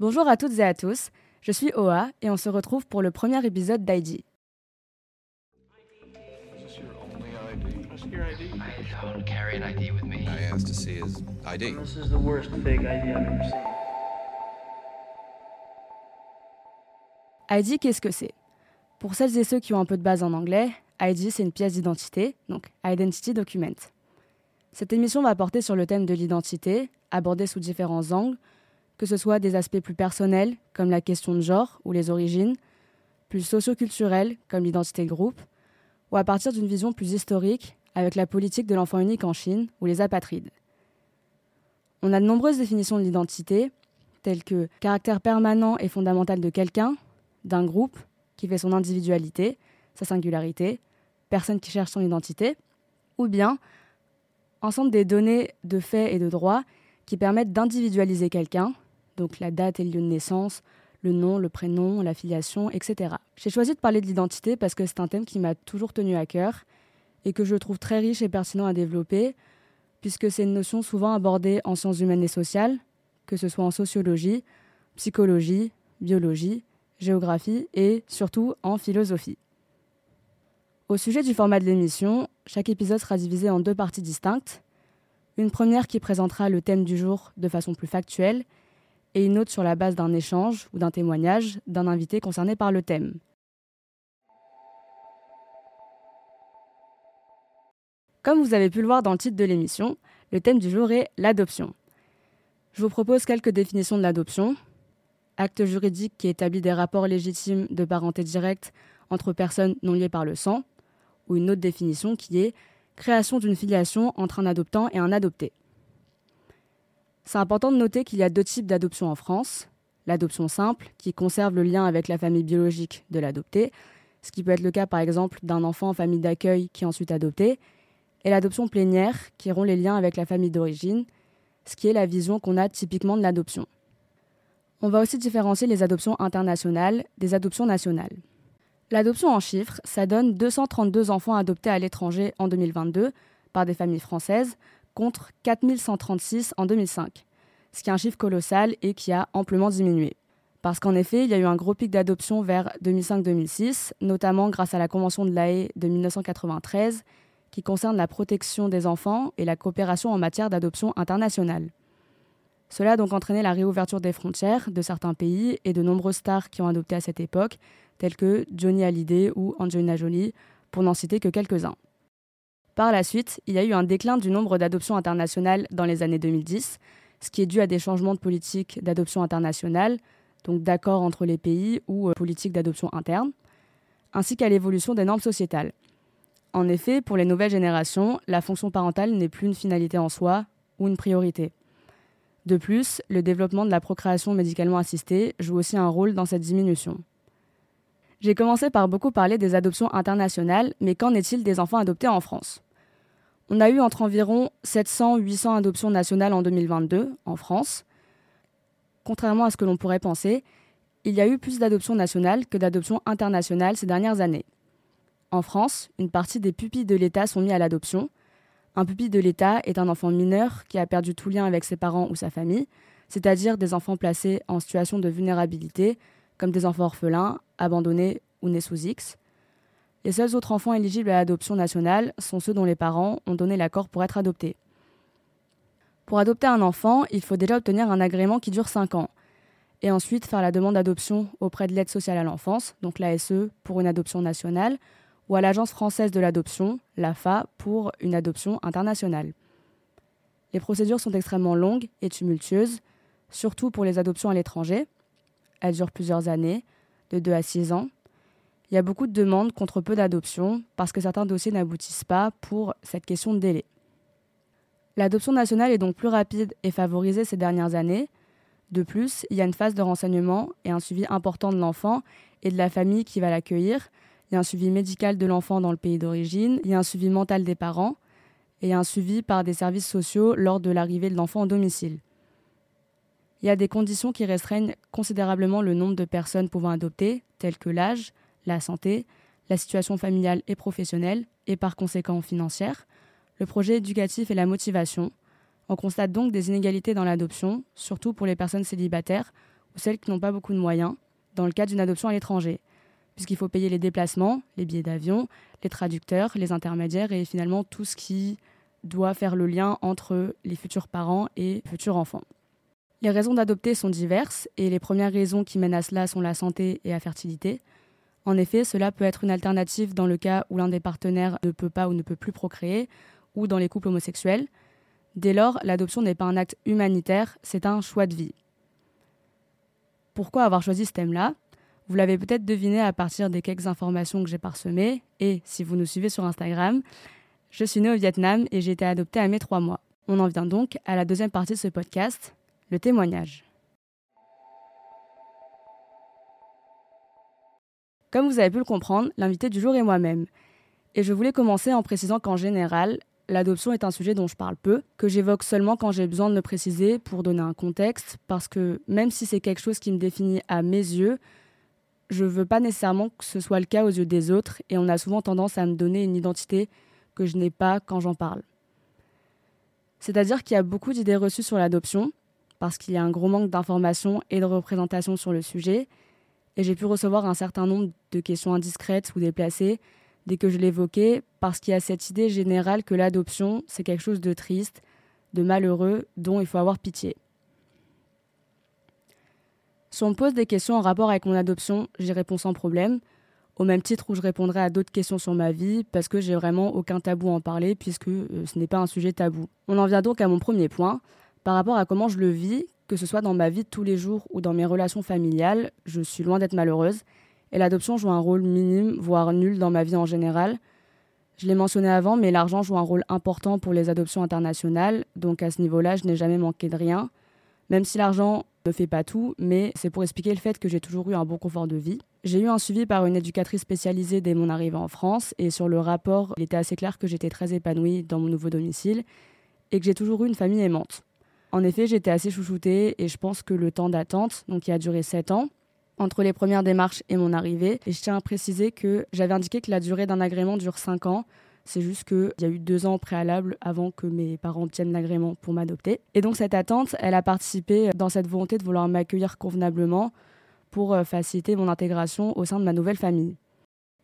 Bonjour à toutes et à tous, je suis Oa et on se retrouve pour le premier épisode d'ID. ID, qu'est-ce que c'est? Pour celles et ceux qui ont un peu de base en anglais, ID, c'est une pièce d'identité, donc Identity Document. Cette émission va porter sur le thème de l'identité, abordé sous différents angles, que ce soit des aspects plus personnels, comme la question de genre ou les origines, plus socioculturels, comme l'identité de groupe, ou à partir d'une vision plus historique, avec la politique de l'enfant unique en Chine ou les apatrides. On a de nombreuses définitions de l'identité, telles que caractère permanent et fondamental de quelqu'un, d'un groupe, qui fait son individualité, sa singularité, personne qui cherche son identité, ou bien ensemble des données de faits et de droits qui permettent d'individualiser quelqu'un, donc la date et le lieu de naissance, le nom, le prénom, la filiation, etc. J'ai choisi de parler de l'identité parce que c'est un thème qui m'a toujours tenu à cœur et que je trouve très riche et pertinent à développer, puisque c'est une notion souvent abordée en sciences humaines et sociales, que ce soit en sociologie, psychologie, biologie, géographie et surtout en philosophie. Au sujet du format de l'émission, chaque épisode sera divisé en deux parties distinctes. Une première qui présentera le thème du jour de façon plus factuelle et une autre sur la base d'un échange ou d'un témoignage d'un invité concerné par le thème. Comme vous avez pu le voir dans le titre de l'émission, le thème du jour est l'adoption. Je vous propose quelques définitions de l'adoption. Acte juridique qui établit des rapports légitimes de parenté directe entre personnes non liées par le sang, ou une autre définition qui est création d'une filiation entre un adoptant et un adopté. C'est important de noter qu'il y a deux types d'adoption en France. L'adoption simple, qui conserve le lien avec la famille biologique de l'adopté, ce qui peut être le cas par exemple d'un enfant en famille d'accueil qui est ensuite adopté, et l'adoption plénière, qui rompt les liens avec la famille d'origine, ce qui est la vision qu'on a typiquement de l'adoption. On va aussi différencier les adoptions internationales des adoptions nationales. L'adoption en chiffres, ça donne 232 enfants adoptés à l'étranger en 2022 par des familles françaises contre 4136 en 2005, ce qui est un chiffre colossal et qui a amplement diminué. Parce qu'en effet, il y a eu un gros pic d'adoption vers 2005-2006, notamment grâce à la Convention de l'AE de 1993 qui concerne la protection des enfants et la coopération en matière d'adoption internationale. Cela a donc entraîné la réouverture des frontières de certains pays et de nombreuses stars qui ont adopté à cette époque, tels que Johnny Hallyday ou Angelina Jolie, pour n'en citer que quelques-uns. Par la suite, il y a eu un déclin du nombre d'adoptions internationales dans les années 2010, ce qui est dû à des changements de politique d'adoption internationale, donc d'accords entre les pays ou euh, politique d'adoption interne, ainsi qu'à l'évolution des normes sociétales. En effet, pour les nouvelles générations, la fonction parentale n'est plus une finalité en soi ou une priorité. De plus, le développement de la procréation médicalement assistée joue aussi un rôle dans cette diminution. J'ai commencé par beaucoup parler des adoptions internationales, mais qu'en est-il des enfants adoptés en France? On a eu entre environ 700-800 adoptions nationales en 2022 en France. Contrairement à ce que l'on pourrait penser, il y a eu plus d'adoptions nationales que d'adoptions internationales ces dernières années. En France, une partie des pupilles de l'État sont mis à l'adoption. Un pupille de l'État est un enfant mineur qui a perdu tout lien avec ses parents ou sa famille, c'est-à-dire des enfants placés en situation de vulnérabilité, comme des enfants orphelins, abandonnés ou nés sous X. Les seuls autres enfants éligibles à l'adoption nationale sont ceux dont les parents ont donné l'accord pour être adoptés. Pour adopter un enfant, il faut déjà obtenir un agrément qui dure 5 ans, et ensuite faire la demande d'adoption auprès de l'aide sociale à l'enfance, donc l'ASE pour une adoption nationale, ou à l'Agence française de l'adoption, l'AFA, pour une adoption internationale. Les procédures sont extrêmement longues et tumultueuses, surtout pour les adoptions à l'étranger. Elles durent plusieurs années, de 2 à 6 ans. Il y a beaucoup de demandes contre peu d'adoptions parce que certains dossiers n'aboutissent pas pour cette question de délai. L'adoption nationale est donc plus rapide et favorisée ces dernières années. De plus, il y a une phase de renseignement et un suivi important de l'enfant et de la famille qui va l'accueillir, il y a un suivi médical de l'enfant dans le pays d'origine, il y a un suivi mental des parents et un suivi par des services sociaux lors de l'arrivée de l'enfant au domicile. Il y a des conditions qui restreignent considérablement le nombre de personnes pouvant adopter, telles que l'âge, la santé, la situation familiale et professionnelle, et par conséquent financière, le projet éducatif et la motivation. On constate donc des inégalités dans l'adoption, surtout pour les personnes célibataires ou celles qui n'ont pas beaucoup de moyens dans le cas d'une adoption à l'étranger, puisqu'il faut payer les déplacements, les billets d'avion, les traducteurs, les intermédiaires et finalement tout ce qui doit faire le lien entre les futurs parents et futurs enfants. Les raisons d'adopter sont diverses et les premières raisons qui mènent à cela sont la santé et la fertilité. En effet, cela peut être une alternative dans le cas où l'un des partenaires ne peut pas ou ne peut plus procréer, ou dans les couples homosexuels. Dès lors, l'adoption n'est pas un acte humanitaire, c'est un choix de vie. Pourquoi avoir choisi ce thème-là? Vous l'avez peut-être deviné à partir des quelques informations que j'ai parsemées, et si vous nous suivez sur Instagram, je suis née au Vietnam et j'ai été adoptée à mes trois mois. On en vient donc à la deuxième partie de ce podcast, témoignage. Comme vous avez pu le comprendre, l'invité du jour est moi-même. Et je voulais commencer en précisant qu'en général, l'adoption est un sujet dont je parle peu, que j'évoque seulement quand j'ai besoin de le préciser pour donner un contexte, parce que même si c'est quelque chose qui me définit à mes yeux, je ne veux pas nécessairement que ce soit le cas aux yeux des autres, et on a souvent tendance à me donner une identité que je n'ai pas quand j'en parle. C'est-à-dire qu'il y a beaucoup d'idées reçues sur l'adoption, parce qu'il y a un gros manque d'informations et de représentation sur le sujet, et j'ai pu recevoir un certain nombre de questions indiscrètes ou déplacées dès que je l'évoquais, parce qu'il y a cette idée générale que l'adoption, c'est quelque chose de triste, de malheureux, dont il faut avoir pitié. Si on me pose des questions en rapport avec mon adoption, j'y réponds sans problème, au même titre où je répondrai à d'autres questions sur ma vie, parce que j'ai vraiment aucun tabou à en parler, puisque euh, ce n'est pas un sujet tabou. On en vient donc à mon premier point, par rapport à comment je le vis, que ce soit dans ma vie de tous les jours ou dans mes relations familiales, je suis loin d'être malheureuse, et l'adoption joue un rôle minime, voire nul dans ma vie en général. Je l'ai mentionné avant, mais l'argent joue un rôle important pour les adoptions internationales, donc à ce niveau-là, je n'ai jamais manqué de rien, même si l'argent ne fait pas tout, mais c'est pour expliquer le fait que j'ai toujours eu un bon confort de vie. J'ai eu un suivi par une éducatrice spécialisée dès mon arrivée en France, et sur le rapport, il était assez clair que j'étais très épanouie dans mon nouveau domicile, et que j'ai toujours eu une famille aimante. En effet, j'étais assez chouchoutée, et je pense que le temps d'attente, donc qui a duré 7 ans, entre les premières démarches et mon arrivée. Et je tiens à préciser que j'avais indiqué que la durée d'un agrément dure 5 ans. C'est juste qu'il y a eu deux ans préalables avant que mes parents obtiennent l'agrément pour m'adopter. Et donc cette attente, elle a participé dans cette volonté de vouloir m'accueillir convenablement pour euh, faciliter mon intégration au sein de ma nouvelle famille.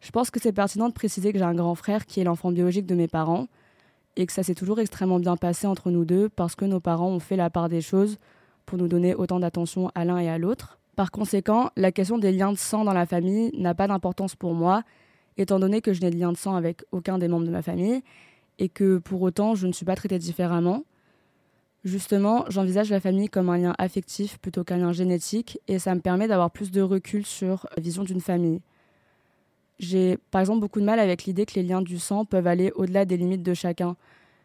Je pense que c'est pertinent de préciser que j'ai un grand frère qui est l'enfant biologique de mes parents et que ça s'est toujours extrêmement bien passé entre nous deux parce que nos parents ont fait la part des choses pour nous donner autant d'attention à l'un et à l'autre. Par conséquent, la question des liens de sang dans la famille n'a pas d'importance pour moi, étant donné que je n'ai de lien de sang avec aucun des membres de ma famille, et que pour autant je ne suis pas traitée différemment. Justement, j'envisage la famille comme un lien affectif plutôt qu'un lien génétique, et ça me permet d'avoir plus de recul sur la vision d'une famille. J'ai par exemple beaucoup de mal avec l'idée que les liens du sang peuvent aller au-delà des limites de chacun.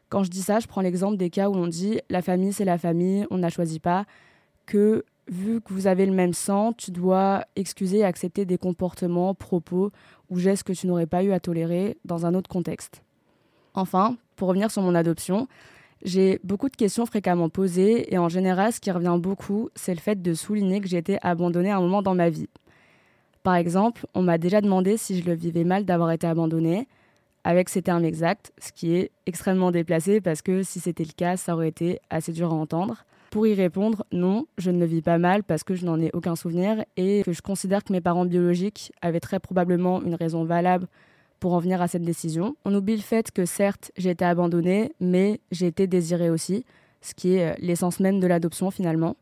Quand je dis ça, je prends l'exemple des cas où on dit la famille c'est la famille, on n'a choisi pas, que vu que vous avez le même sang, tu dois excuser et accepter des comportements, propos ou gestes que tu n'aurais pas eu à tolérer dans un autre contexte. Enfin, pour revenir sur mon adoption, j'ai beaucoup de questions fréquemment posées et en général, ce qui revient beaucoup, c'est le fait de souligner que j'ai été abandonnée à un moment dans ma vie. Par exemple, on m'a déjà demandé si je le vivais mal d'avoir été abandonnée, avec ces termes exacts, ce qui est extrêmement déplacé parce que si c'était le cas, ça aurait été assez dur à entendre. Pour y répondre, non, je ne le vis pas mal parce que je n'en ai aucun souvenir et que je considère que mes parents biologiques avaient très probablement une raison valable pour en venir à cette décision. On oublie le fait que certes, j'ai été abandonnée, mais j'ai été désirée aussi, ce qui est euh, l'essence même de l'adoption finalement.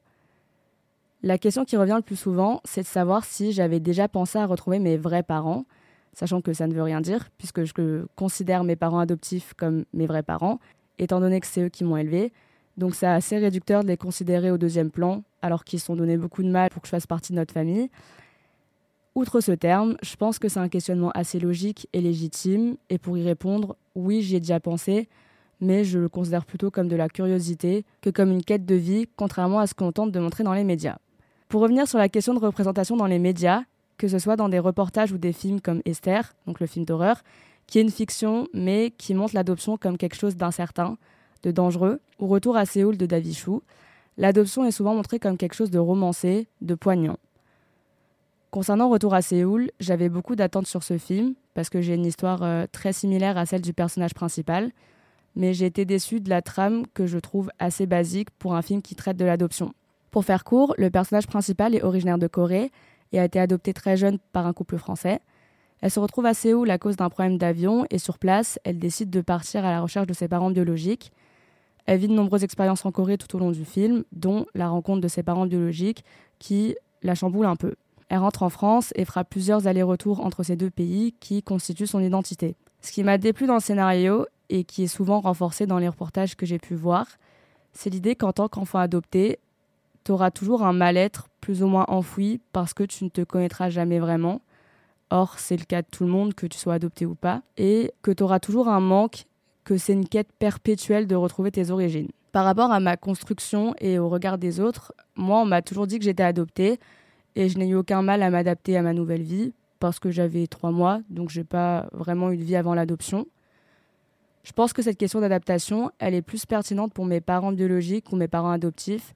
La question qui revient le plus souvent, c'est de savoir si j'avais déjà pensé à retrouver mes vrais parents, sachant que ça ne veut rien dire, puisque je considère mes parents adoptifs comme mes vrais parents, étant donné que c'est eux qui m'ont élevée, donc c'est assez réducteur de les considérer au deuxième plan, alors qu'ils se sont donné beaucoup de mal pour que je fasse partie de notre famille. Outre ce terme, je pense que c'est un questionnement assez logique et légitime, et pour y répondre, oui, j'y ai déjà pensé, mais je le considère plutôt comme de la curiosité que comme une quête de vie, contrairement à ce qu'on tente de montrer dans les médias. Pour revenir sur la question de représentation dans les médias, que ce soit dans des reportages ou des films comme Esther, donc le film d'horreur, qui est une fiction, mais qui montre l'adoption comme quelque chose d'incertain, de dangereux, ou Retour à Séoul de David Chou, l'adoption est souvent montrée comme quelque chose de romancé, de poignant. Concernant Retour à Séoul, j'avais beaucoup d'attentes sur ce film, parce que j'ai une histoire euh, très similaire à celle du personnage principal, mais j'ai été déçue de la trame que je trouve assez basique pour un film qui traite de l'adoption. Pour faire court, le personnage principal est originaire de Corée et a été adopté très jeune par un couple français. Elle se retrouve à Séoul à cause d'un problème d'avion et sur place, elle décide de partir à la recherche de ses parents biologiques. Elle vit de nombreuses expériences en Corée tout au long du film, dont la rencontre de ses parents biologiques qui la chamboule un peu. Elle rentre en France et fera plusieurs allers-retours entre ces deux pays qui constituent son identité. Ce qui m'a déplu dans le scénario et qui est souvent renforcé dans les reportages que j'ai pu voir, c'est l'idée qu'en tant qu'enfant adopté, tu auras toujours un mal-être plus ou moins enfoui parce que tu ne te connaîtras jamais vraiment. Or, c'est le cas de tout le monde, que tu sois adopté ou pas, et que tu auras toujours un manque, que c'est une quête perpétuelle de retrouver tes origines. Par rapport à ma construction et au regard des autres, moi, on m'a toujours dit que j'étais adoptée, et je n'ai eu aucun mal à m'adapter à ma nouvelle vie, parce que j'avais trois mois, donc j'ai pas vraiment eu de vie avant l'adoption. Je pense que cette question d'adaptation, elle est plus pertinente pour mes parents biologiques ou mes parents adoptifs,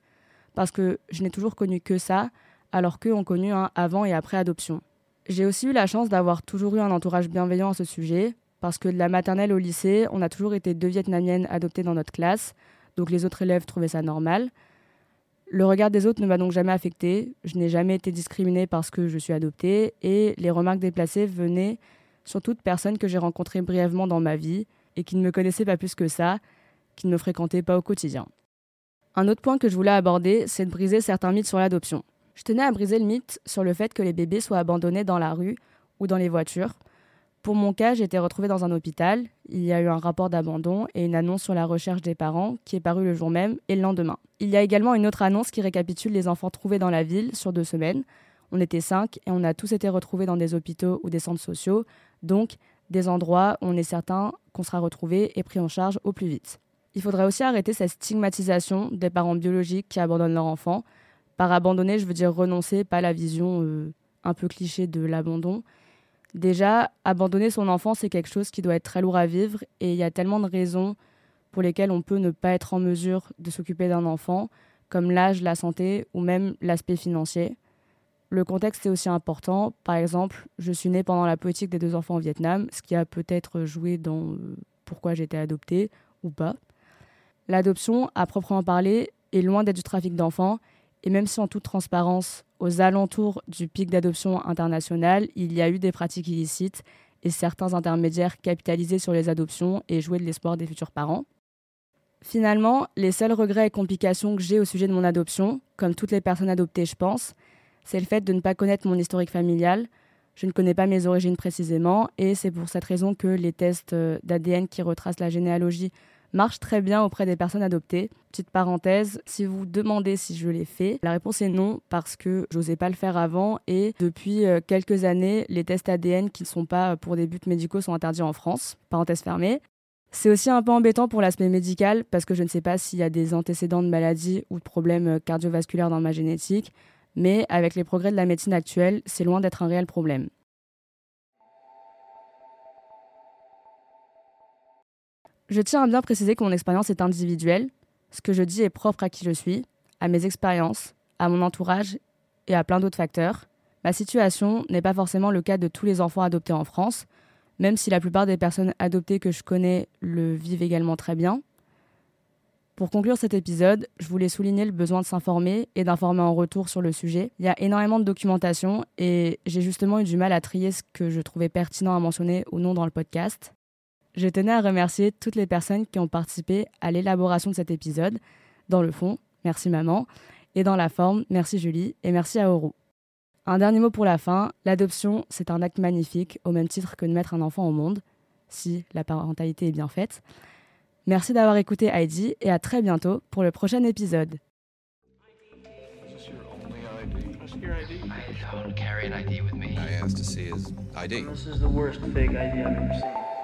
parce que je n'ai toujours connu que ça, alors qu'eux ont connu un avant et après adoption. J'ai aussi eu la chance d'avoir toujours eu un entourage bienveillant à ce sujet, parce que de la maternelle au lycée, on a toujours été deux Vietnamiennes adoptées dans notre classe, donc les autres élèves trouvaient ça normal. Le regard des autres ne m'a donc jamais affectée, je n'ai jamais été discriminée parce que je suis adoptée, et les remarques déplacées venaient surtout de personnes que j'ai rencontrées brièvement dans ma vie, et qui ne me connaissaient pas plus que ça, qui ne me fréquentaient pas au quotidien. Un autre point que je voulais aborder, c'est de briser certains mythes sur l'adoption. Je tenais à briser le mythe sur le fait que les bébés soient abandonnés dans la rue ou dans les voitures. Pour mon cas, j'ai été retrouvée dans un hôpital. Il y a eu un rapport d'abandon et une annonce sur la recherche des parents qui est parue le jour même et le lendemain. Il y a également une autre annonce qui récapitule les enfants trouvés dans la ville sur deux semaines. On était cinq et on a tous été retrouvés dans des hôpitaux ou des centres sociaux, donc des endroits où on est certain qu'on sera retrouvés et pris en charge au plus vite. Il faudrait aussi arrêter cette stigmatisation des parents biologiques qui abandonnent leur enfant. Par abandonner, je veux dire renoncer, pas la vision euh, un peu cliché de l'abandon. Déjà, abandonner son enfant, c'est quelque chose qui doit être très lourd à vivre et il y a tellement de raisons pour lesquelles on peut ne pas être en mesure de s'occuper d'un enfant, comme l'âge, la santé ou même l'aspect financier. Le contexte est aussi important. Par exemple, je suis née pendant la politique des deux enfants au Vietnam, ce qui a peut-être joué dans euh, pourquoi j'étais adoptée ou pas. L'adoption, à proprement parler, est loin d'être du trafic d'enfants, et même si en toute transparence, aux alentours du pic d'adoption international, il y a eu des pratiques illicites et certains intermédiaires capitalisaient sur les adoptions et jouaient de l'espoir des futurs parents. Finalement, les seuls regrets et complications que j'ai au sujet de mon adoption, comme toutes les personnes adoptées je pense, c'est le fait de ne pas connaître mon historique familial. Je ne connais pas mes origines précisément et c'est pour cette raison que les tests euh, d'ADN qui retracent la généalogie marche très bien auprès des personnes adoptées. Petite parenthèse, si vous demandez si je l'ai fait, la réponse est non parce que j'osais pas le faire avant et depuis euh, quelques années, les tests ADN qui ne sont pas pour des buts médicaux sont interdits en France. Parenthèse fermée. C'est aussi un peu embêtant pour l'aspect médical parce que je ne sais pas s'il y a des antécédents de maladies ou de problèmes euh, cardiovasculaires dans ma génétique, mais avec les progrès de la médecine actuelle, c'est loin d'être un réel problème. Je tiens à bien préciser que mon expérience est individuelle. Ce que je dis est propre à qui je suis, à mes expériences, à mon entourage et à plein d'autres facteurs. Ma situation n'est pas forcément le cas de tous les enfants adoptés en France, même si la plupart des personnes adoptées que je connais le vivent également très bien. Pour conclure cet épisode, je voulais souligner le besoin de s'informer et d'informer en retour sur le sujet. Il y a énormément de documentation et j'ai justement eu du mal à trier ce que je trouvais pertinent à mentionner ou non dans le podcast. Je tenais à remercier toutes les personnes qui ont participé à l'élaboration de cet épisode. Dans le fond, merci maman. Et dans la forme, merci Julie et merci à Oro. Un dernier mot pour la fin. L'adoption, c'est un acte magnifique, au même titre que de mettre un enfant au monde, si la parentalité est bien faite. Merci d'avoir écouté Heidi et à très bientôt pour le prochain épisode. I don't carry an ID with me. I asked to see his ID. This is the worst fake ID I've ever seen.